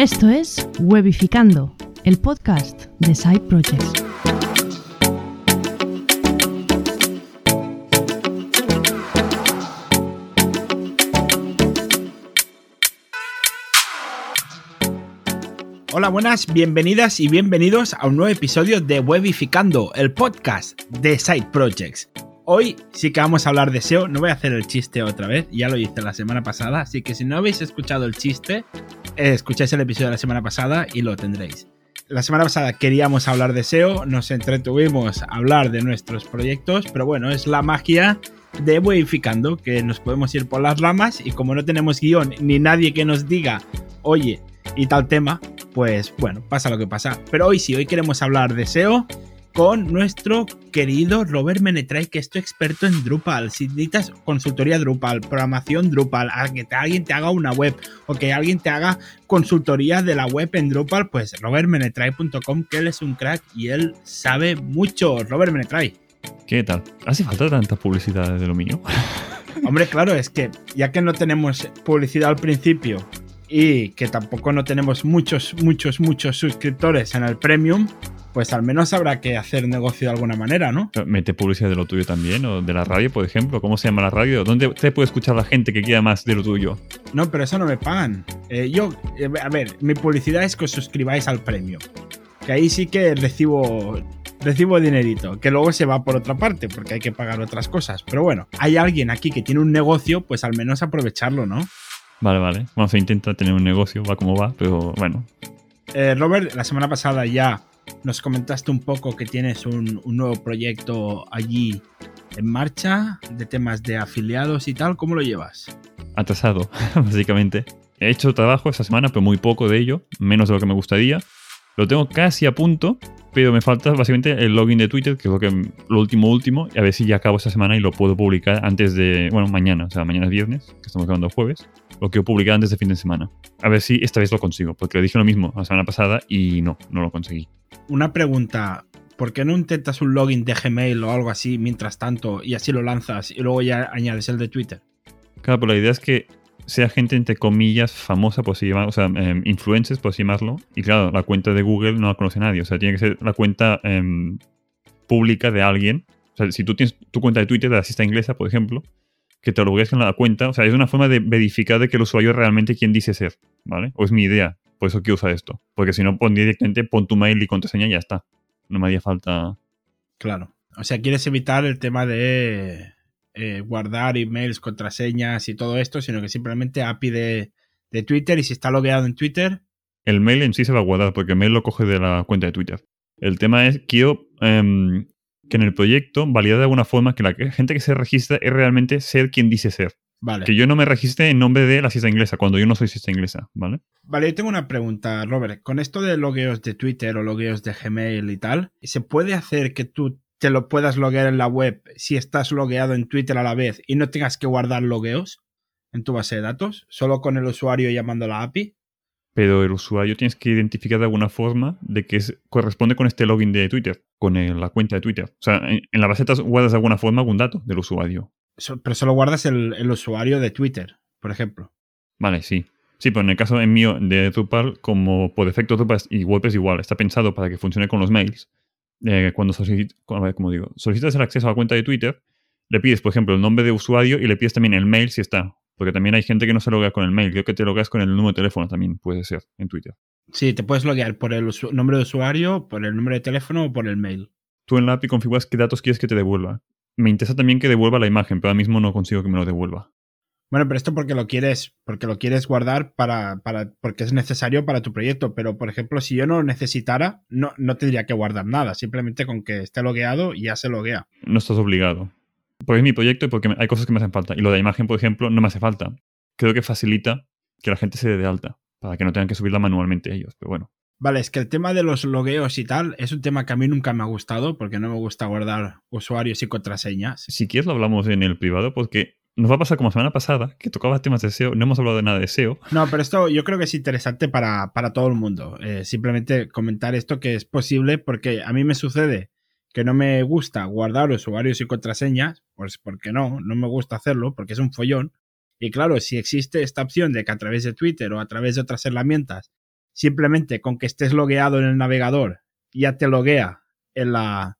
Esto es Webificando, el podcast de Side Projects. Hola, buenas, bienvenidas y bienvenidos a un nuevo episodio de Webificando, el podcast de Side Projects. Hoy sí que vamos a hablar de SEO, no voy a hacer el chiste otra vez, ya lo hice la semana pasada, así que si no habéis escuchado el chiste, eh, escucháis el episodio de la semana pasada y lo tendréis. La semana pasada queríamos hablar de SEO, nos entretuvimos a hablar de nuestros proyectos, pero bueno, es la magia de Webificando, que nos podemos ir por las ramas. Y como no tenemos guion ni nadie que nos diga, oye, y tal tema, pues bueno, pasa lo que pasa. Pero hoy sí, hoy queremos hablar de SEO con nuestro querido Robert Menetray, que es tu experto en Drupal. Si necesitas consultoría Drupal, programación Drupal, a que alguien te haga una web o que alguien te haga consultoría de la web en Drupal, pues robertmenetray.com, que él es un crack y él sabe mucho. Robert Menetray. ¿Qué tal? ¿Hace falta tanta publicidad de lo mío? Hombre, claro, es que ya que no tenemos publicidad al principio y que tampoco no tenemos muchos, muchos, muchos suscriptores en el Premium, pues al menos habrá que hacer negocio de alguna manera, ¿no? Mete publicidad de lo tuyo también, o de la radio, por ejemplo. ¿Cómo se llama la radio? ¿Dónde te puede escuchar la gente que quiera más de lo tuyo? No, pero eso no me pagan. Eh, yo, eh, a ver, mi publicidad es que os suscribáis al Premium. Que ahí sí que recibo recibo dinerito, que luego se va por otra parte, porque hay que pagar otras cosas. Pero bueno, hay alguien aquí que tiene un negocio, pues al menos aprovecharlo, ¿no? Vale, vale. Bueno, se intenta tener un negocio, va como va, pero bueno. Eh, Robert, la semana pasada ya nos comentaste un poco que tienes un, nuevo proyecto allí en marcha de temas de afiliados y tal. ¿Cómo lo llevas? Atrasado, básicamente. He hecho trabajo esta semana, pero muy poco de ello, menos de lo que me gustaría. Lo tengo casi a punto, pero me falta básicamente el login de Twitter, que es lo, que, último último, y a ver si ya acabo esta semana y lo puedo publicar antes de, bueno, mañana, o sea, mañana es viernes, que estamos grabando jueves, lo quiero publicar antes de fin de semana. A ver si esta vez lo consigo, porque le dije lo mismo la semana pasada y no, no lo conseguí. Una pregunta, ¿por qué no intentas un login de Gmail o algo así mientras tanto y así lo lanzas y luego ya añades el de Twitter? Claro, pero la idea es que sea gente entre comillas famosa, por si llamarlo, o sea, eh, influencers, por así llamarlo. Y claro, la cuenta de Google no la conoce nadie. O sea, tiene que ser la cuenta eh, pública de alguien. O sea, si tú tienes tu cuenta de Twitter de la cista inglesa, por ejemplo, que te logues en la cuenta. O sea, es una forma de verificar de que el usuario es realmente quien dice ser, ¿vale? O es mi idea. Por eso quiero usar esto. Porque si no, pon directamente, pon tu mail y contraseña y ya está. No me haría falta. Claro. O sea, quieres evitar el tema de eh, guardar emails, contraseñas y todo esto, sino que simplemente API de, de, Twitter y si está logueado en Twitter. El mail en sí se va a guardar porque el mail lo coge de la cuenta de Twitter. El tema es, quiero um, que en el proyecto validar de alguna forma que la gente que se registra es realmente ser quien dice ser. Vale. Que yo no me registre en nombre de la cista inglesa, cuando yo no soy cista inglesa, ¿vale? Vale, yo tengo una pregunta, Robert. Con esto de logueos de Twitter o logueos de Gmail y tal, ¿se puede hacer que tú te lo puedas loguear en la web si estás logueado en Twitter a la vez y no tengas que guardar logueos en tu base de datos, solo con el usuario llamando la API. Pero el usuario tienes que identificar de alguna forma de que es, corresponde con este login de Twitter, con el, la cuenta de Twitter. O sea, en, en, la base de datos guardas de alguna forma algún dato del usuario. So, pero solo guardas el, el, usuario de Twitter, por ejemplo. Vale, sí. Sí, pero en el caso en mío de Drupal, como por defecto Drupal y WordPress igual, está pensado para que funcione con los mails eh, cuando solicitas, como digo, solicitas el acceso a la cuenta de Twitter, le pides, por ejemplo, el nombre de usuario y le pides también el mail si está. Porque también hay gente que no se loguea con el mail. Creo que te logueas con el número de teléfono también, puede ser, en Twitter. Sí, te puedes loguear por el nombre de usuario, por el número de teléfono o por el mail. Tú en la API configuras qué datos quieres que te devuelva. Me interesa también que devuelva la imagen, pero ahora mismo no consigo que me lo devuelva. Bueno, pero esto porque lo quieres, porque lo quieres guardar para, para, porque es necesario para tu proyecto. Pero, por ejemplo, si yo no lo necesitara, no, no tendría que guardar nada. Simplemente con que esté logueado ya se loguea. No estás obligado. Porque es mi proyecto y porque hay cosas que me hacen falta. Y lo de imagen, por ejemplo, no me hace falta. Creo que facilita que la gente se dé de alta, para que no tengan que subirla manualmente ellos. Pero bueno. Vale, es que el tema de los logueos y tal es un tema que a mí nunca me ha gustado porque no me gusta guardar usuarios y contraseñas. Si quieres lo hablamos en el privado porque nos va a pasar como la semana pasada, que tocaba temas de SEO, no hemos hablado de nada de SEO. No, pero esto yo creo que es interesante para, para todo el mundo. Eh, simplemente comentar esto que es posible porque a mí me sucede que no me gusta guardar usuarios y contraseñas, pues porque no, no me gusta hacerlo porque es un follón. Y claro, si existe esta opción de que a través de Twitter o a través de otras herramientas simplemente con que estés logueado en el navegador, ya te loguea en la,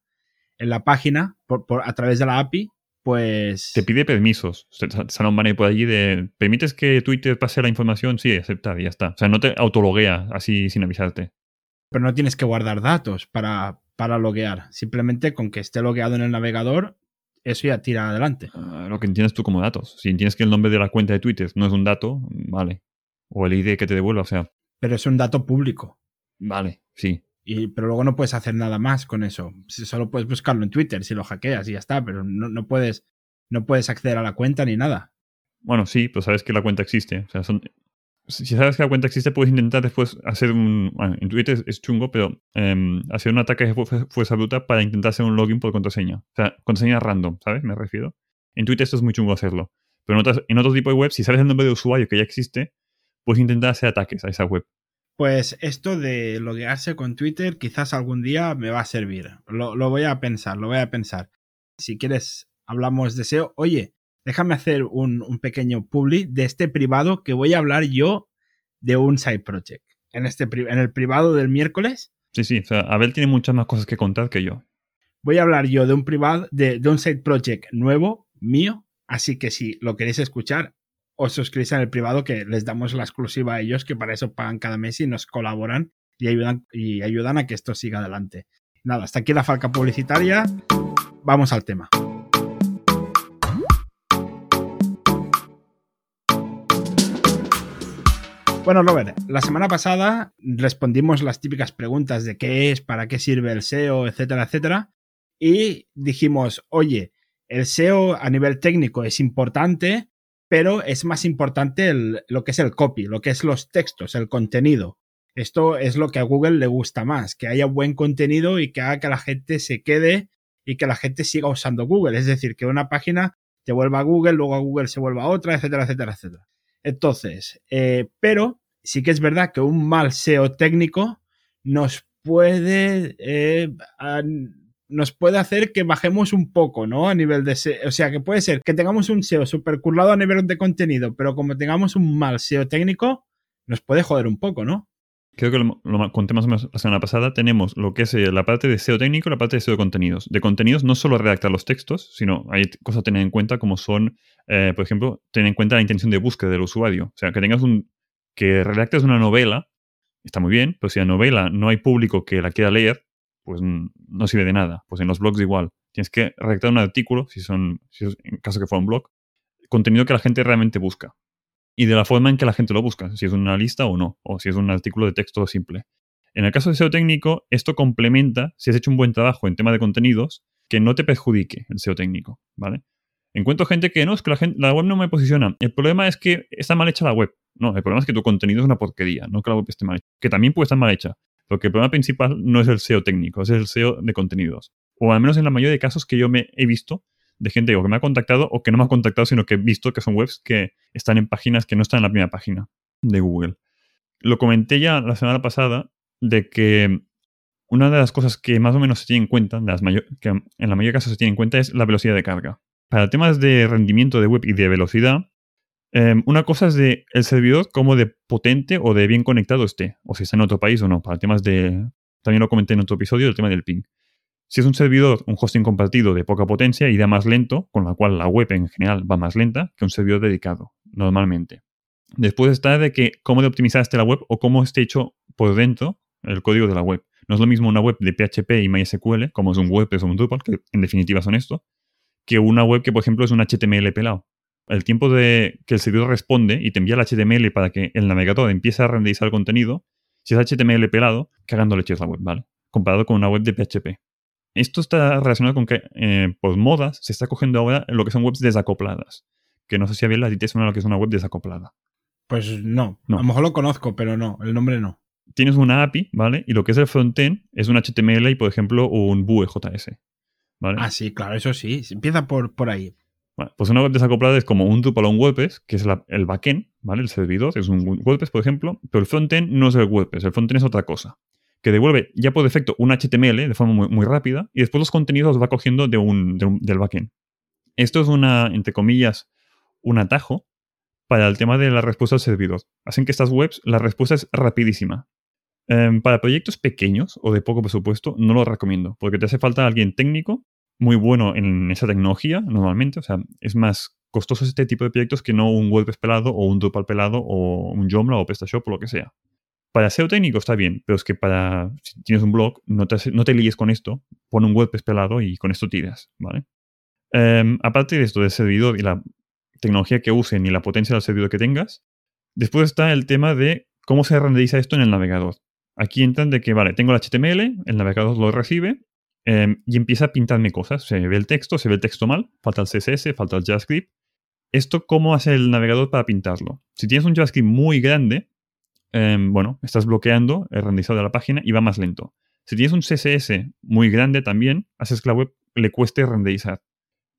en la página por, a través de la API, pues... Te pide permisos. Sale un banner por allí de... ¿Permites que Twitter pase la información? Sí, aceptar y ya está. O sea, no te autologuea así sin avisarte. Pero no tienes que guardar datos para, para loguear. Simplemente con que esté logueado en el navegador, eso ya tira adelante. Ah, lo que entiendes tú como datos. Si entiendes que el nombre de la cuenta de Twitter no es un dato, vale. O el ID que te devuelva, o sea. Pero es un dato público. Vale, sí. Y, pero luego no puedes hacer nada más con eso. Solo puedes buscarlo en Twitter si lo hackeas y ya está, pero no, no puedes, no puedes acceder a la cuenta ni nada. Bueno, sí, pues sabes que la cuenta existe. O sea, son, si sabes que la cuenta existe, puedes intentar después hacer un. Bueno, en Twitter es, chungo, pero em, hacer un ataque de fuerza bruta para intentar hacer un login por contraseña. O sea, contraseña random, ¿sabes? Me refiero. En Twitter esto es muy chungo hacerlo. Pero en, otro tipo de web, si sabes el nombre de usuario que ya existe, puedes intentar hacer ataques a esa web. Pues esto de loguearse con Twitter quizás algún día me va a servir. Lo, lo voy a pensar, lo voy a pensar. Si quieres, hablamos de SEO. Oye, déjame hacer un, un, pequeño publi de este privado que voy a hablar yo de un side project. En, este, en el privado del miércoles. Sí, sí, o sea, Abel tiene muchas más cosas que contar que yo. Voy a hablar yo de un privado, de, de un side project nuevo, mío. Así que si lo queréis escuchar, os suscribís en el privado que les damos la exclusiva a ellos, que para eso pagan cada mes y nos colaboran y ayudan, y ayudan a que esto siga adelante. Nada, hasta aquí la falca publicitaria. Vamos al tema. Bueno, Robert, la semana pasada respondimos las típicas preguntas de qué es, para qué sirve el SEO, etcétera, etcétera. Y dijimos, oye, el SEO a nivel técnico es importante, pero es más importante lo que es el copy, lo que es los textos, el contenido. Esto es lo que a Google le gusta más, que haya buen contenido y que haga que la gente se quede y que la gente siga usando Google. Es decir, que una página te vuelva a Google, luego a Google se vuelva a otra, etcétera, etcétera, etcétera. Entonces, eh, pero sí que es verdad que un mal SEO técnico nos puede, eh, nos puede hacer que bajemos un poco, ¿no? A nivel de SEO. O sea, que puede ser que tengamos un SEO super curlado a nivel de contenido, pero como tengamos un mal SEO técnico, nos puede joder un poco, ¿no? Creo que lo, lo conté más o menos la semana pasada. Tenemos lo que es eh, la parte de SEO técnico y la parte de SEO de contenidos. De contenidos no solo redactar los textos, sino hay cosas a tener en cuenta como son, eh, por ejemplo, tener en cuenta la intención de búsqueda del usuario. O sea, que tengas un. que redactes una novela, está muy bien, pero si la novela no hay público que la quiera leer, pues no sirve de nada. Pues en los blogs igual. Tienes que redactar un artículo, si son, si es, en caso que fuera un blog, contenido que la gente realmente busca y de la forma en que la gente lo busca, si es una lista o no, o si es un artículo de texto simple. En el caso de SEO técnico, esto complementa si has hecho un buen trabajo en tema de contenidos que no te perjudique el SEO técnico, ¿vale? Encuentro gente que no, es que la, gente, la web no me posiciona. El problema es que está mal hecha la web. No, el problema es que tu contenido es una porquería, no que la web esté mal hecha. Que también puede estar mal hecha. Porque el problema principal no es el SEO técnico, es el SEO de contenidos. O al menos en la mayoría de casos que yo me he visto, de gente que me ha contactado o que no me ha contactado, sino que he visto que son webs que están en páginas que no están en la primera página de Google. Lo comenté ya la semana pasada de que una de las cosas que más o menos se tiene en cuenta, que en la mayoría de casos se tiene en cuenta, es la velocidad de carga. Para temas de rendimiento de web y de velocidad, em, una cosa es de el servidor como de potente o de bien conectado esté, o si está en otro país o no. Para temas de. También lo comenté en otro episodio, el tema del ping. Si es un servidor, un hosting compartido de poca potencia, irá más lento, con lo cual la web en general va más lenta que un servidor dedicado, normalmente. Después está de que cómo de optimizar esté la web o cómo esté hecho por dentro el código de la web. No es lo mismo una web de PHP y MySQL, como es un WordPress o un Drupal, que en definitiva son esto, que una web que, por ejemplo, es un HTML pelado. El tiempo de que el servidor responde y te envía el HTML para que el navegador empiece a renderizar el contenido, si es HTML pelado, cagando leches la web, ¿vale? Comparado con una web de PHP. Esto está relacionado con que eh, por modas se está cogiendo ahora lo que son webs desacopladas. Que no sé si había la te suena lo que es una web desacoplada. Pues no. A lo mejor lo conozco, pero no, el nombre no. Tienes una API, ¿vale? Y lo que es el frontend es un HTML y, por ejemplo, un Vue.js. ¿vale? Ah, sí, claro, eso sí. Empieza por, por ahí. Bueno, pues una web desacoplada es como un Drupal o un WordPress, que es el backend, ¿vale? El servidor es un WordPress, por ejemplo, pero el frontend no es el WordPress, el frontend es otra cosa que devuelve ya por defecto un HTML de forma muy, rápida y después los contenidos los va cogiendo de un, del backend. Esto es una, entre comillas, un atajo para el tema de la respuesta al servidor. Hacen que estas webs, la respuesta es rapidísima. Em, para proyectos pequeños o de poco presupuesto, no lo recomiendo, porque te hace falta alguien técnico muy bueno en esa tecnología normalmente. O sea, es más costoso este tipo de proyectos que no un WordPress pelado o un Drupal pelado o un Joomla o PrestaShop o lo que sea. Para SEO técnico está bien, pero es que para si tienes un blog, no te, no te líes con esto, pon un WordPress pelado y con esto tiras, ¿vale? Em, aparte de esto del servidor y la tecnología que usen y la potencia del servidor que tengas, después está el tema de cómo se renderiza esto en el navegador. Aquí entran de que, vale, tengo el HTML, el navegador lo recibe em, y empieza a pintarme cosas. Se ve el texto, se ve el texto mal, falta el CSS, falta el JavaScript. ¿Esto cómo hace el navegador para pintarlo? Si tienes un JavaScript muy grande, em, bueno, estás bloqueando el renderizado de la página y va más lento. Si tienes un CSS muy grande también, haces que la web le cueste renderizar.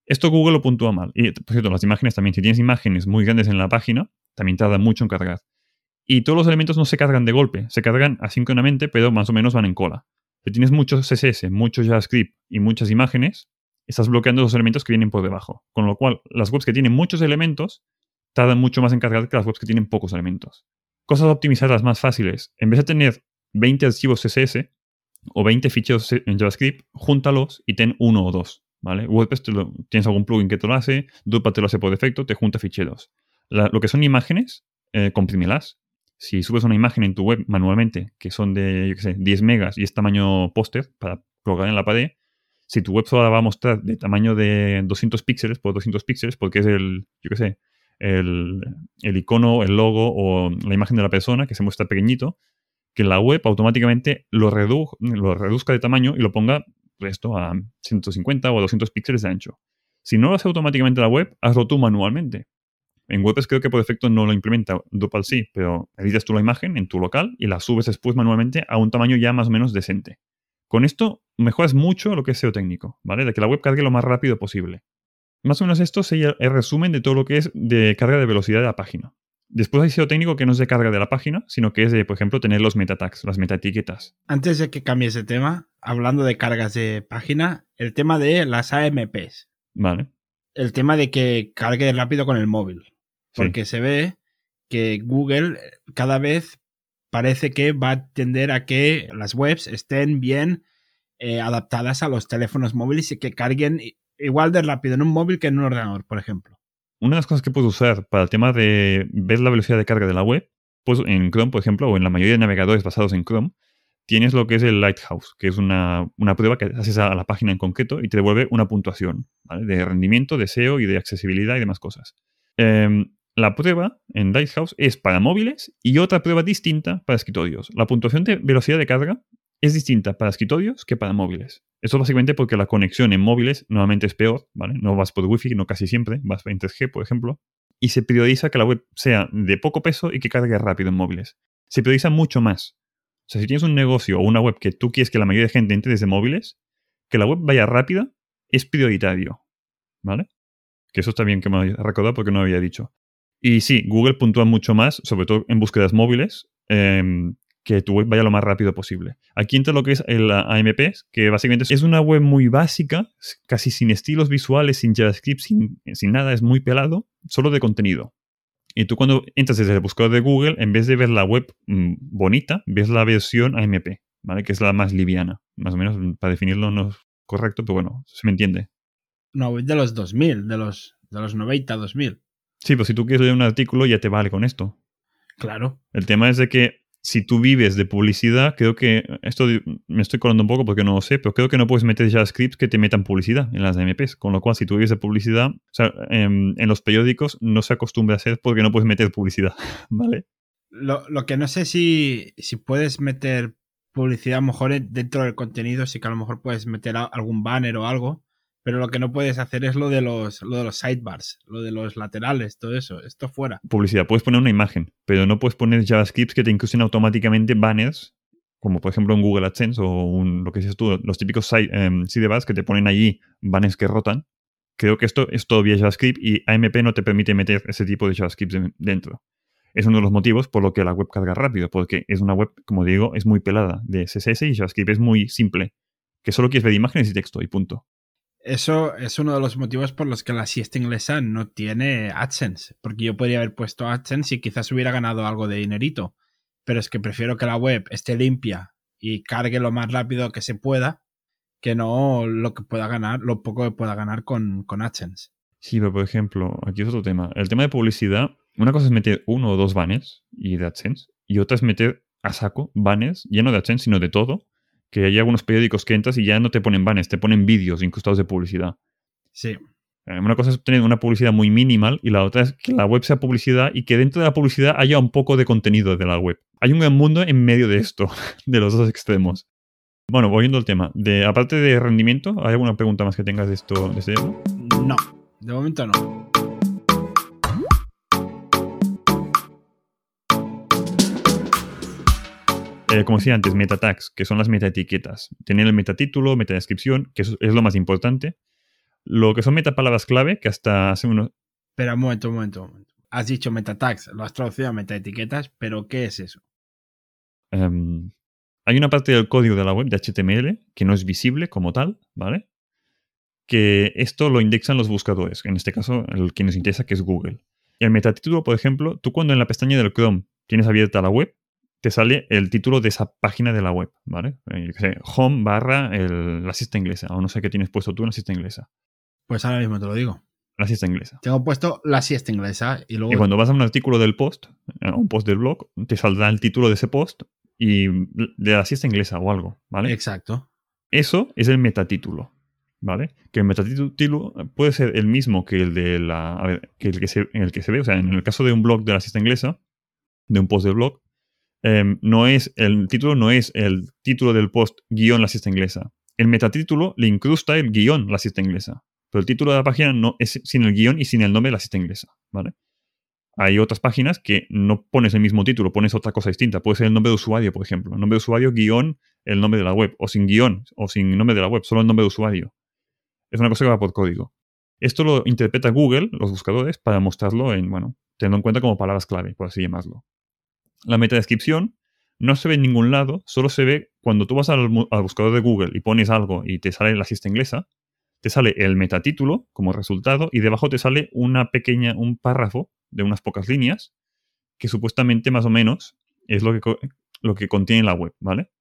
Esto Google lo puntúa mal. Y, por cierto, las imágenes también. Si tienes imágenes muy grandes en la página, también tarda mucho en cargar. Y todos los elementos no se cargan de golpe, se cargan asíncronamente, pero más o menos van en cola. Si tienes muchos CSS, mucho JavaScript y muchas imágenes, estás bloqueando los elementos que vienen por debajo. Con lo cual, las webs que tienen muchos elementos tardan mucho más en cargar que las webs que tienen pocos elementos. Cosas las más fáciles. En vez de tener 20 archivos CSS o 20 ficheros en JavaScript, júntalos y ten uno o dos. ¿vale? WordPress tienes algún plugin que te lo hace, Drupal te lo hace por defecto, te junta ficheros. lo que son imágenes, eh, comprímelas. Si subes una imagen en tu web manualmente, que son de, yo qué sé, 10 megas y es tamaño póster para colgar en la pared, si tu web solo va a mostrar de tamaño de 200 píxeles por 200 píxeles, porque es el, yo qué sé, el, icono, el logo o la imagen de la persona que se muestra pequeñito, que la web automáticamente lo, lo reduzca de tamaño y lo ponga esto a 150 o 200 píxeles de ancho. Si no lo hace automáticamente la web, hazlo tú manualmente. En WordPress creo que por defecto no lo implementa, Drupal sí, pero editas tú la imagen en tu local y la subes después manualmente a un tamaño ya más o menos decente. Con esto mejoras mucho lo que es SEO técnico, ¿vale? De que la web cargue lo más rápido posible. Más o menos esto sería el resumen de todo lo que es de carga de velocidad de la página. Después hay SEO técnico que no es de carga de la página, sino que es de, por ejemplo, tener los meta tags, las meta etiquetas. Antes de que cambie ese tema, hablando de cargas de página, el tema de las AMPs. Vale. El tema de que cargue rápido con el móvil. Porque se ve que Google cada vez parece que va a tender a que las webs estén bien eh, adaptadas a los teléfonos móviles y que carguen igual de rápido en un móvil que en un ordenador, por ejemplo una de las cosas que puedes usar para el tema de ver la velocidad de carga de la web, pues en Chrome, por ejemplo, o en la mayoría de navegadores basados en Chrome, tienes lo que es el Lighthouse, que es una, prueba que haces a la página en concreto y te devuelve una puntuación de rendimiento, de SEO y de accesibilidad y demás cosas. Em, la prueba en Lighthouse es para móviles y otra prueba distinta para escritorios. La puntuación de velocidad de carga es distinta para escritorios que para móviles. Esto básicamente porque la conexión en móviles normalmente es peor, ¿vale? No vas por Wi-Fi, no casi siempre, vas en 3G, por ejemplo. Y se prioriza que la web sea de poco peso y que cargue rápido en móviles. Se prioriza mucho más. O sea, si tienes un negocio o una web que tú quieres que la mayoría de gente entre desde móviles, que la web vaya rápida es prioritario. ¿Vale? Que eso está bien que me haya recordado porque no lo había dicho. Y sí, Google puntúa mucho más, sobre todo en búsquedas móviles, em, que tu web vaya lo más rápido posible. Aquí entra lo que es el AMP, que básicamente es una web muy básica, casi sin estilos visuales, sin JavaScript, sin, nada, es muy pelado, solo de contenido. Y tú cuando entras desde el buscador de Google, en vez de ver la web mm, bonita, ves la versión AMP, ¿vale? Que es la más liviana. Más o menos, para definirlo no es correcto, pero bueno, se me entiende. No, de los 2000, de los, de los 90, 2000. Sí, pues si tú quieres leer un artículo ya te vale con esto. Claro. El tema es de que si tú vives de publicidad, creo que, esto me estoy colando un poco porque no lo sé, pero creo que no puedes meter JavaScript que te metan publicidad en las MPs. Con lo cual, si tú vives de publicidad, o sea, en, los periódicos no se acostumbra a hacer porque no puedes meter publicidad, ¿vale? Lo, lo que no sé si, si puedes meter publicidad, a lo mejor dentro del contenido, sí que a lo mejor puedes meter algún banner o algo, pero lo que no puedes hacer es lo de los, lo de los sidebars, lo de los laterales, todo eso. Esto fuera. Publicidad. Puedes poner una imagen, pero no puedes poner JavaScript que te incluyen automáticamente banners, como por ejemplo en Google AdSense o un, lo que dices tú, los típicos em, sidebars que te ponen allí banners que rotan. Creo que esto es todavía JavaScript y AMP no te permite meter ese tipo de JavaScript dentro. Es uno de los motivos por lo que la web carga rápido, porque es una web, como digo, es muy pelada de CSS y JavaScript es muy simple, que solo quieres ver imágenes y texto y punto. Eso es uno de los motivos por los que la siesta inglesa no tiene AdSense, porque yo podría haber puesto AdSense y quizás hubiera ganado algo de dinerito. pero es que prefiero que la web esté limpia y cargue lo más rápido que se pueda que no lo que pueda ganar, lo poco que pueda ganar con, con AdSense. Sí, pero por ejemplo, aquí es otro tema. El tema de publicidad, una cosa es meter uno o dos banners y de AdSense, y otra es meter a saco banners, ya no de AdSense, sino de todo, que hay algunos periódicos que entras y ya no te ponen banners, te ponen vídeos incrustados de publicidad. Sí. Eh, Una cosa es tener una publicidad muy minimal y la otra es que la web sea publicidad y que dentro de la publicidad haya un poco de contenido de la web. Hay un gran mundo en medio de esto, de los dos extremos. Bueno, volviendo al tema. De, aparte de rendimiento, ¿hay alguna pregunta más que tengas de esto? De este? No, de momento no. Eh, como decía antes, meta tags, que son las metaetiquetas. Tener el metatítulo, metadescripción, que es lo más importante. Lo que son metapalabras clave, que hasta hace unos... Espera, un momento, un momento, un momento. Has dicho meta tags, lo has traducido a metaetiquetas, pero ¿qué es eso? em, hay una parte del código de la web de HTML que no es visible como tal, ¿vale? Que esto lo indexan los buscadores, en este caso el que nos interesa que es Google. Y el metatítulo, por ejemplo, tú cuando en la pestaña del Chrome tienes abierta la web, te sale el título de esa página de la web, ¿vale? Eh, yo qué sé, home barra el- la cista inglesa, o no sé qué tienes puesto tú en la cista inglesa. Pues ahora mismo te lo digo. La cista inglesa. Tengo puesto la siesta inglesa y luego Y cuando vas a un artículo del post, a un post del blog, te saldrá el título de ese post y de la siesta inglesa o algo, ¿vale? Exacto. Eso es el metatítulo, ¿vale? Que el metatítulo puede ser el mismo que el de la. A ver, que el que se, el que se ve. O sea, en el caso de un blog de la siesta inglesa, de un post de blog, em, no es. El título no es el título del post guion la siesta inglesa. El metatítulo le incrusta el guion la siesta inglesa. Pero el título de la página no es sin el guion y sin el nombre de la siesta inglesa, ¿vale? Hay otras páginas que no pones el mismo título, pones otra cosa distinta. Puede ser el nombre de usuario, por ejemplo. Nombre de usuario, guion, el nombre de la web. O sin guion, o sin nombre de la web, solo el nombre de usuario. Es una cosa que va por código. Esto lo interpreta Google, los buscadores, para mostrarlo en, bueno, teniendo en cuenta como palabras clave, por así llamarlo. La metadescripción no se ve en ningún lado, solo se ve cuando tú vas al, buscador de Google y pones algo y te sale la siesta inglesa, te sale el metatítulo como resultado y debajo te sale una pequeña, un párrafo de unas pocas líneas que supuestamente más o menos es lo que, lo que contiene la web, ¿vale?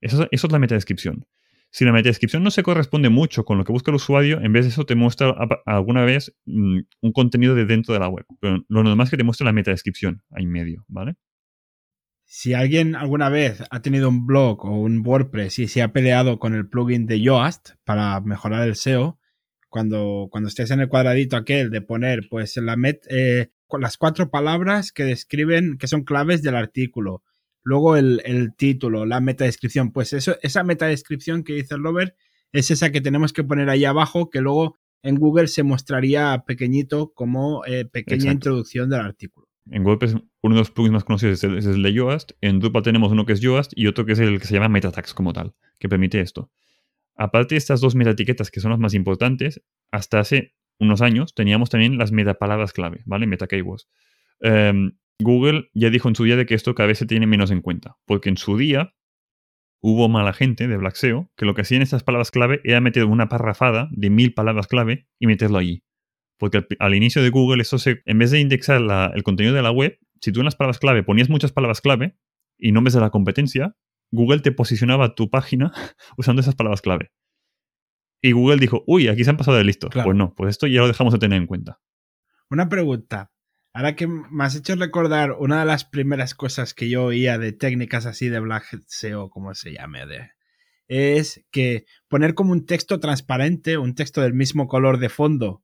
Eso, es la metadescripción. Si la metadescripción no se corresponde mucho con lo que busca el usuario, en vez de eso te muestra alguna vez mm, un contenido de dentro de la web. Pero lo normal es que te muestre la metadescripción ahí en medio, ¿vale? Si alguien alguna vez ha tenido un blog o un WordPress y se ha peleado con el plugin de Yoast para mejorar el SEO, cuando, cuando estés en el cuadradito aquel de poner pues la met, eh, las cuatro palabras que describen, que son claves del artículo, luego el, el título, la metadescripción, pues eso, esa metadescripción que dice el Robert es esa que tenemos que poner ahí abajo, que luego en Google se mostraría pequeñito como eh, pequeña Exacto. introducción del artículo. En WordPress uno de los plugins más conocidos es el, de Yoast. En Drupal tenemos uno que es Yoast y otro que es el que se llama MetaTags como tal, que permite esto. Aparte de estas dos metaetiquetas que son las más importantes, hasta hace unos años teníamos también las metapalabras clave, ¿vale? Meta keywords. Em, Google ya dijo en su día de que esto cada vez se tiene menos en cuenta, porque en su día hubo mala gente de Black SEO que lo que hacían estas palabras clave era meter una parrafada de mil palabras clave y meterlo allí. Porque al, al inicio de Google, eso se, en vez de indexar la- el contenido de la web, si tú en las palabras clave ponías muchas palabras clave y nombres de la competencia, Google te posicionaba tu página usando esas palabras clave. Y Google dijo, uy, aquí se han pasado de listos. Claro. Pues no, pues esto ya lo dejamos de tener en cuenta. Una pregunta. Ahora que me has hecho recordar una de las primeras cosas que yo oía de técnicas así de Black SEO, como se llame, de, es que poner como un texto transparente, un texto del mismo color de fondo,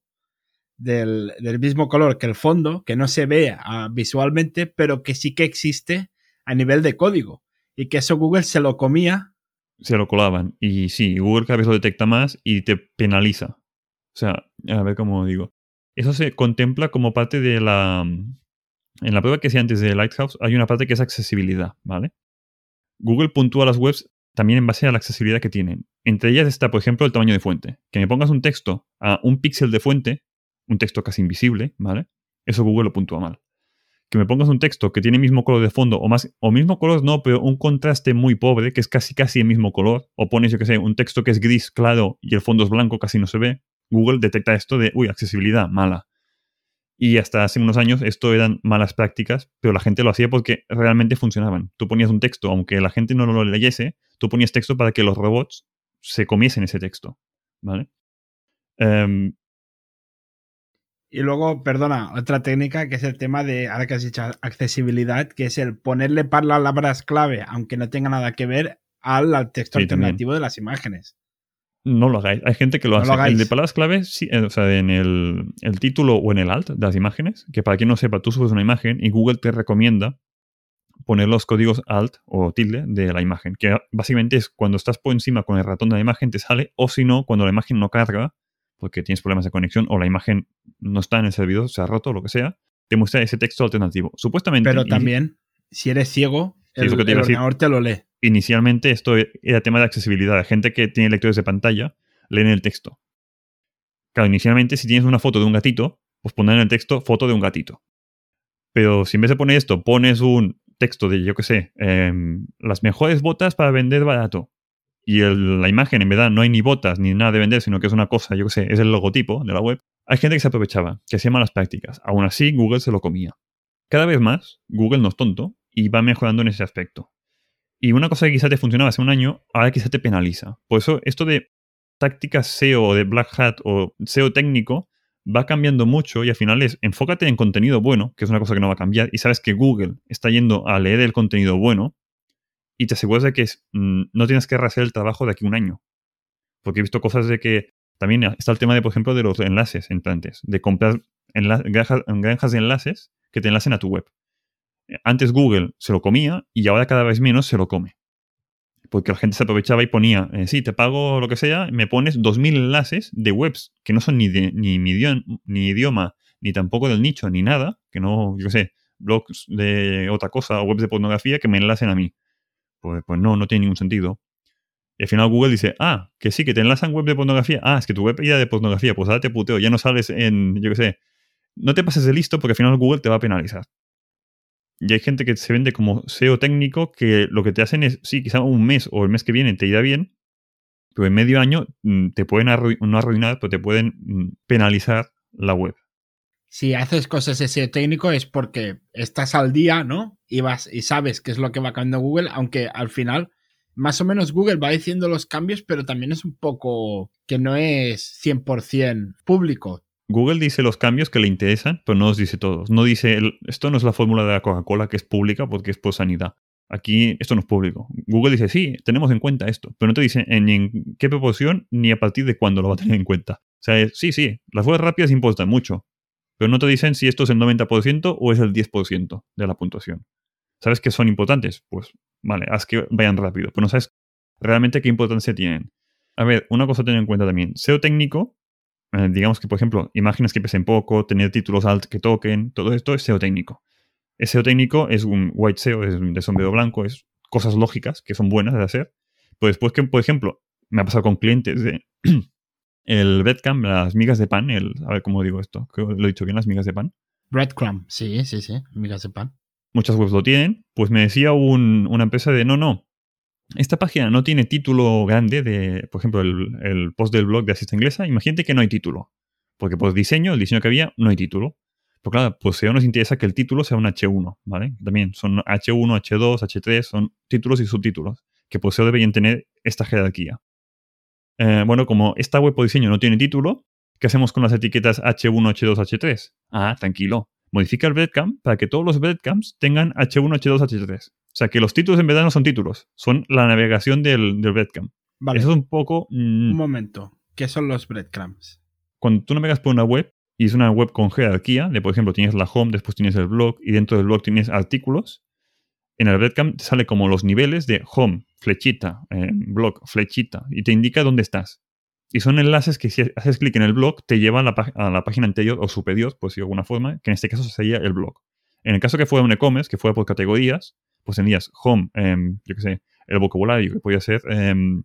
del, del mismo color que el fondo, que no se ve ah, visualmente, pero que sí que existe a nivel de código. Y que eso Google se lo comía. Se lo colaban. Y sí, Google cada vez lo detecta más y te penaliza. O sea, a ver cómo digo. Eso se contempla como parte de la... En la prueba que hacía antes de Lighthouse hay una parte que es accesibilidad, ¿vale? Google puntúa las webs también en base a la accesibilidad que tienen. Entre ellas está, por ejemplo, el tamaño de fuente. Que me pongas un texto a un píxel de fuente, un texto casi invisible, ¿vale? Eso Google lo puntúa mal. Que me pongas un texto que tiene mismo color de fondo, o más, o mismo color no, pero un contraste muy pobre, que es casi casi el mismo color, o pones, yo que sé, un texto que es gris claro y el fondo es blanco, casi no se ve, Google detecta esto de, uy, accesibilidad mala. Y hasta hace unos años esto eran malas prácticas, pero la gente lo hacía porque realmente funcionaban. Tú ponías un texto, aunque la gente no lo leyese, tú ponías texto para que los robots se comiesen ese texto. ¿Vale? Em, y luego, perdona, otra técnica que es el tema de, ahora que has dicho accesibilidad, que es el ponerle palabras clave, aunque no tenga nada que ver, al, texto alternativo de las imágenes. No lo hagáis. Hay gente que lo hace. el de palabras clave, sí, eh, o sea, en el, el, título o en el alt de las imágenes, que para quien no sepa, tú subes una imagen y Google te recomienda poner los códigos alt o tilde de la imagen, que básicamente es cuando estás por encima con el ratón de la imagen te sale, o si no, cuando la imagen no carga, porque tienes problemas de conexión o la imagen no está en el servidor, se ha roto o lo que sea, te muestra ese texto alternativo. Supuestamente. Pero también, si eres ciego, el, ordenador te lo lee. Inicialmente esto era tema de accesibilidad. Gente que tiene lectores de pantalla leen el texto. Claro, inicialmente si tienes una foto de un gatito, pues pondrán en el texto foto de un gatito. Pero si en vez de poner esto, pones un texto de, yo qué sé, em, las mejores botas para vender barato. Y la imagen, en verdad, no hay ni botas ni nada de vender, sino que es una cosa, yo qué sé, es el logotipo de la web. Hay gente que se aprovechaba, que hacía malas prácticas. Aún así, Google se lo comía. Cada vez más, Google no es tonto y va mejorando en ese aspecto. Y una cosa que quizá te funcionaba hace un año, ahora quizá te penaliza. Por eso, esto de tácticas SEO o de Black Hat o SEO técnico va cambiando mucho y al final es enfócate en contenido bueno, que es una cosa que no va a cambiar, y sabes que Google está yendo a leer el contenido bueno y te aseguras de que mm, no tienes que rehacer el trabajo de aquí un año. Porque he visto cosas de que también está el tema de, por ejemplo, de los enlaces entrantes, de comprar granjas de enlaces que te enlacen a tu web. Antes Google se lo comía y ahora cada vez menos se lo come porque la gente se aprovechaba y ponía, eh, sí, te pago lo que sea, me pones 2.000 enlaces de webs que no son ni, de, ni, mi idioma, ni idioma, ni tampoco del nicho, ni nada, que no, yo sé, blogs de otra cosa o webs de pornografía que me enlacen a mí. Pues, pues no, no tiene ningún sentido. Y al final Google dice, ah, que sí, que te enlazan web de pornografía. Ah, es que tu web ya de pornografía, pues ahora te puteo, ya no sales en, yo qué sé. No te pases de listo porque al final Google te va a penalizar. Y hay gente que se vende como SEO técnico que lo que te hacen es, sí, quizá un mes o el mes que viene te irá bien, pero en medio año mm, te pueden no arruinar, pero te pueden mm, penalizar la web. Si haces cosas de SEO técnico es porque estás al día, ¿no? Y, vas, y sabes qué es lo que va cambiando Google, aunque al final más o menos Google va diciendo los cambios, pero también es un poco que no es 100% público. Google dice los cambios que le interesan, pero no los dice todos. No dice, esto no es la fórmula de la Coca-Cola que es pública porque es por sanidad. Aquí esto no es público. Google dice, sí, tenemos en cuenta esto, pero no te dice en, en qué proporción ni a partir de cuándo lo va a tener en cuenta. O sea, sí, sí, las webs rápidas importan mucho, pero no te dicen si esto es el 90% o es el 10% de la puntuación. ¿Sabes que son importantes? Pues vale, haz que vayan rápido, pero no sabes realmente qué importancia tienen. A ver, una cosa a tener en cuenta también. SEO técnico eh, digamos que, por ejemplo, imágenes que pesen poco, tener títulos alt que toquen, todo esto es SEO técnico. SEO técnico es un white SEO, es de sombrero blanco, es cosas lógicas que son buenas de hacer. Pero después que, por ejemplo, me ha pasado con clientes de el breadcrumb, las migas de pan, el, a ver cómo digo esto, lo he dicho bien, las migas de pan. Breadcrumb, sí, sí, sí, migas de pan. Muchas webs lo tienen. Pues me decía una empresa de, no, no, esta página no tiene título grande de, por ejemplo, el, post del blog de Asista Inglesa. Imagínate que no hay título. Porque por diseño, el diseño que había, no hay título. Pero claro, pues nos interesa que el título sea un H1, ¿vale? También son H1, H2, H3, son títulos y subtítulos, que por SEO deberían tener esta jerarquía. Eh, bueno, como esta web por diseño no tiene título, ¿qué hacemos con las etiquetas H1, H2, H3? Ah, tranquilo. Modifica el breadcamp para que todos los breadcamps tengan H1, H2, H3. O sea, que los títulos en verdad no son títulos, son la navegación del, del breadcrumb. Vale. Eso es un poco... Mm, un momento, ¿qué son los breadcrumbs? Cuando tú navegas por una web y es una web con jerarquía, de por ejemplo tienes la home, después tienes el blog y dentro del blog tienes artículos, en el breadcrumb te sale como los niveles de home, flechita, eh, blog, flechita, y te indica dónde estás. Y son enlaces que si haces clic en el blog te llevan a la, a la página anterior o superior, decirlo de alguna forma, que en este caso sería el blog. En el caso que fuera un e-commerce, que fuera por categorías, pues tenías home, em, yo qué sé, el vocabulario, que podía ser em,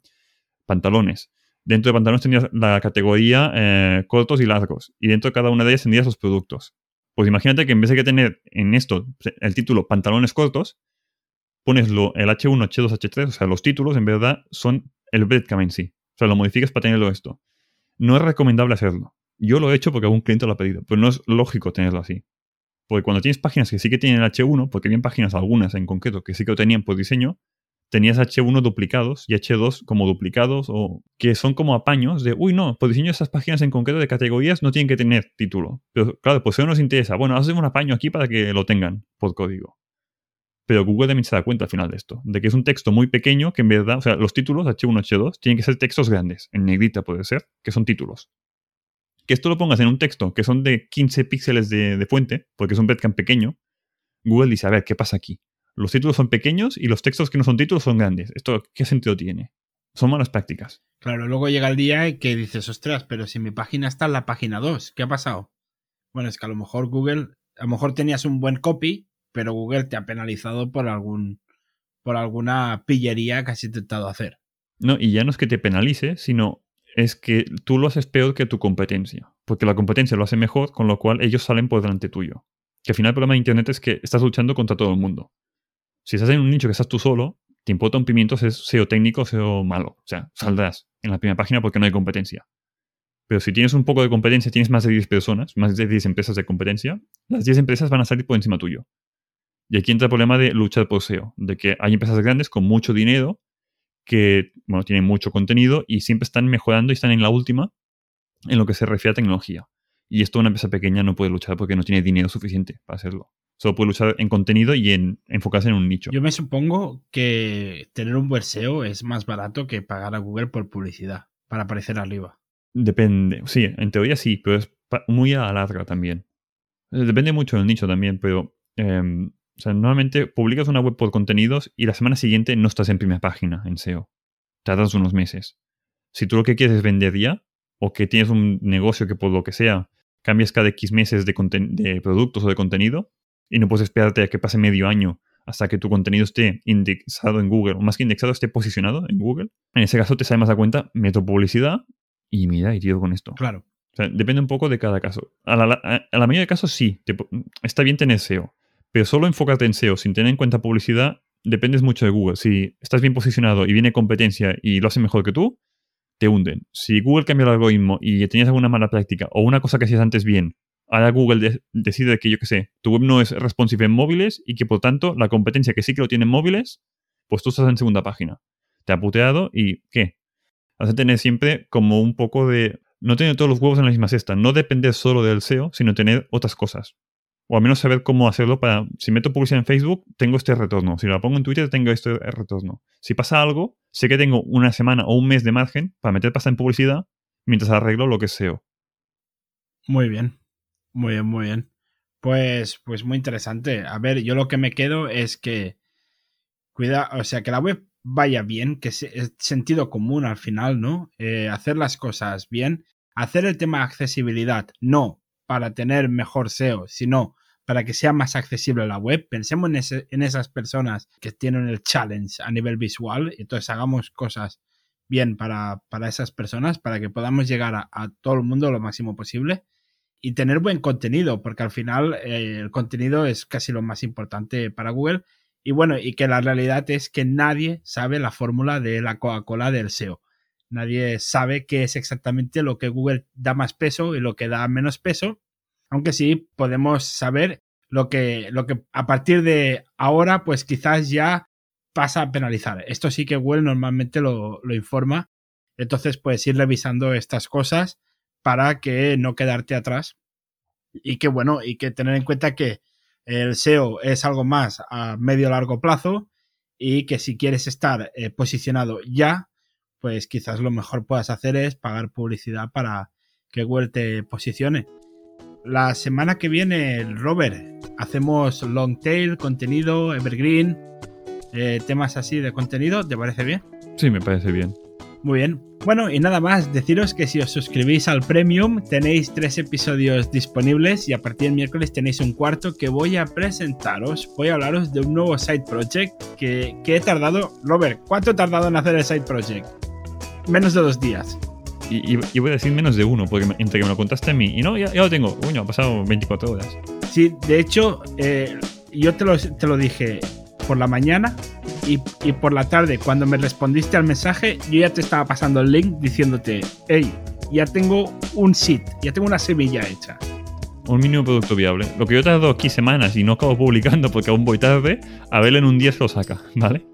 pantalones. Dentro de pantalones tenías la categoría eh, cortos y largos. Y dentro de cada una de ellas tenías los productos. Pues imagínate que en vez de tener en esto el título pantalones cortos, pones el H1, H2, H3, o sea, los títulos en verdad son el breadcrumb en sí. O sea, lo modificas para tenerlo esto. No es recomendable hacerlo. Yo lo he hecho porque algún cliente lo ha pedido, pero no es lógico tenerlo así. Porque cuando tienes páginas que sí que tienen H1, porque bien páginas algunas en concreto que sí que lo tenían por diseño, tenías H1 duplicados y H2 como duplicados o que son como apaños de, uy, no, por diseño esas páginas en concreto de categorías no tienen que tener título. Pero claro, pues eso nos interesa. Bueno, hacemos un apaño aquí para que lo tengan por código. Pero Google también se da cuenta al final de esto, de que es un texto muy pequeño que en verdad, o sea, los títulos H1, H2 tienen que ser textos grandes, en negrita puede ser, que son títulos. Que esto lo pongas en un texto que son de 15 píxeles de, fuente, porque es un breadcrumb pequeño, Google dice, a ver, ¿qué pasa aquí? Los títulos son pequeños y los textos que no son títulos son grandes. ¿Esto qué sentido tiene? Son malas prácticas. Claro, luego llega el día que dices, ostras, pero si mi página está en la página 2, ¿qué ha pasado? Bueno, es que a lo mejor Google, a lo mejor tenías un buen copy, pero Google te ha penalizado por algún por alguna pillería que has intentado hacer. No, y ya no es que te penalice, sino es que tú lo haces peor que tu competencia, porque la competencia lo hace mejor, con lo cual ellos salen por delante tuyo. Que al final el problema de Internet es que estás luchando contra todo el mundo. Si estás en un nicho que estás tú solo, te importa un pimiento si es SEO técnico o SEO malo. O sea, saldrás en la primera página porque no hay competencia. Pero si tienes un poco de competencia, tienes más de 10 personas, más de 10 empresas de competencia, las 10 empresas van a salir por encima tuyo. Y aquí entra el problema de lucha de poseo, de que hay empresas grandes con mucho dinero que, bueno, tienen mucho contenido y siempre están mejorando y están en la última en lo que se refiere a tecnología. Y esto una empresa pequeña no puede luchar porque no tiene dinero suficiente para hacerlo. Solo puede luchar en contenido y en enfocarse en un nicho. Yo me supongo que tener un buen SEO es más barato que pagar a Google por publicidad para aparecer arriba. Depende. Sí, en teoría sí, pero es muy a larga también. Depende mucho del nicho también, pero em, o sea, normalmente publicas una web por contenidos y la semana siguiente no estás en primera página en SEO. Tardas unos meses. Si tú lo que quieres es vender ya, o que tienes un negocio que por lo que sea cambias cada X meses de, de productos o de contenido, y no puedes esperarte a que pase medio año hasta que tu contenido esté indexado en Google, o más que indexado, esté posicionado en Google. En ese caso te sale más a cuenta, meto publicidad y mira, y tiro con esto. Claro. O sea, depende un poco de cada caso. A la, a la mayoría de casos sí, está bien tener SEO. Pero solo enfócate en SEO sin tener en cuenta publicidad, dependes mucho de Google. Si estás bien posicionado y viene competencia y lo hace mejor que tú, te hunden. Si Google cambia el algoritmo y tenías alguna mala práctica o una cosa que hacías antes bien, ahora Google decide que, yo qué sé, tu web no es responsive en móviles y que por tanto la competencia que sí que lo tiene en móviles, pues tú estás en segunda página. Te ha puteado y ¿qué? Vas a tener siempre como un poco de... No tener todos los huevos en la misma cesta. No depender solo del SEO, sino tener otras cosas o al menos saber cómo hacerlo para, si meto publicidad en Facebook, tengo este retorno. Si la pongo en Twitter, tengo este retorno. Si pasa algo, sé que tengo una semana o un mes de margen para meter pasta en publicidad mientras arreglo lo que SEO. Muy bien, muy bien, muy bien. Pues, pues muy interesante. A ver, yo lo que me quedo es que cuida, o sea, que la web vaya bien, que es sentido común al final, ¿no? Eh, hacer las cosas bien, hacer el tema accesibilidad, no para tener mejor SEO, sino para que sea más accesible la web. Pensemos en, esas personas que tienen el challenge a nivel visual, entonces hagamos cosas bien para, esas personas, para que podamos llegar a, todo el mundo lo máximo posible y tener buen contenido, porque al final eh, el contenido es casi lo más importante para Google. Y bueno, y que la realidad es que nadie sabe la fórmula de la Coca-Cola del SEO. Nadie sabe qué es exactamente lo que Google da más peso y lo que da menos peso. Aunque sí podemos saber lo que, lo que a partir de ahora, pues quizás ya pasa a penalizar. Esto sí que Google normalmente lo, informa. Entonces puedes ir revisando estas cosas para que no quedarte atrás. Y que bueno, y que tener en cuenta que el SEO es algo más a medio largo plazo y que si quieres estar eh, posicionado ya, pues quizás lo mejor puedas hacer es pagar publicidad para que Google te posicione. La semana que viene, Robert, hacemos long tail, contenido, evergreen, eh, temas así de contenido. ¿Te parece bien? Sí, me parece bien. Muy bien. Bueno, y nada más, deciros que si os suscribís al Premium tenéis tres episodios disponibles y a partir del miércoles tenéis un cuarto que voy a presentaros. Voy a hablaros de un nuevo side project que, que he tardado. Robert, ¿cuánto he tardado en hacer el side project? Menos de dos días. Y, voy a decir menos de uno, porque entre que me lo contaste a mí y no, ya, lo tengo. Uy, ha pasado 24 horas. Sí, de hecho, eh, yo te lo, te lo dije por la mañana y, por la tarde, cuando me respondiste al mensaje, yo ya te estaba pasando el link diciéndote, hey, ya tengo un sit, ya tengo una semilla hecha. Un mínimo producto viable. Lo que yo tardo aquí semanas y no acabo publicando porque aún voy tarde, a verlo en un día se lo saca, ¿vale?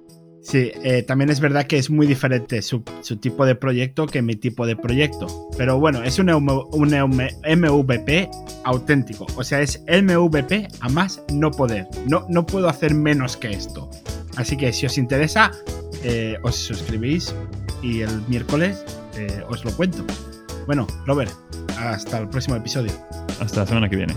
Sí, eh, también es verdad que es muy diferente su, tipo de proyecto que mi tipo de proyecto. Pero bueno, es un, un MVP auténtico. O sea, es MVP a más no poder. No, no puedo hacer menos que esto. Así que si os interesa, eh, os suscribís y el miércoles eh, os lo cuento. Bueno, Robert, hasta el próximo episodio. Hasta la semana que viene.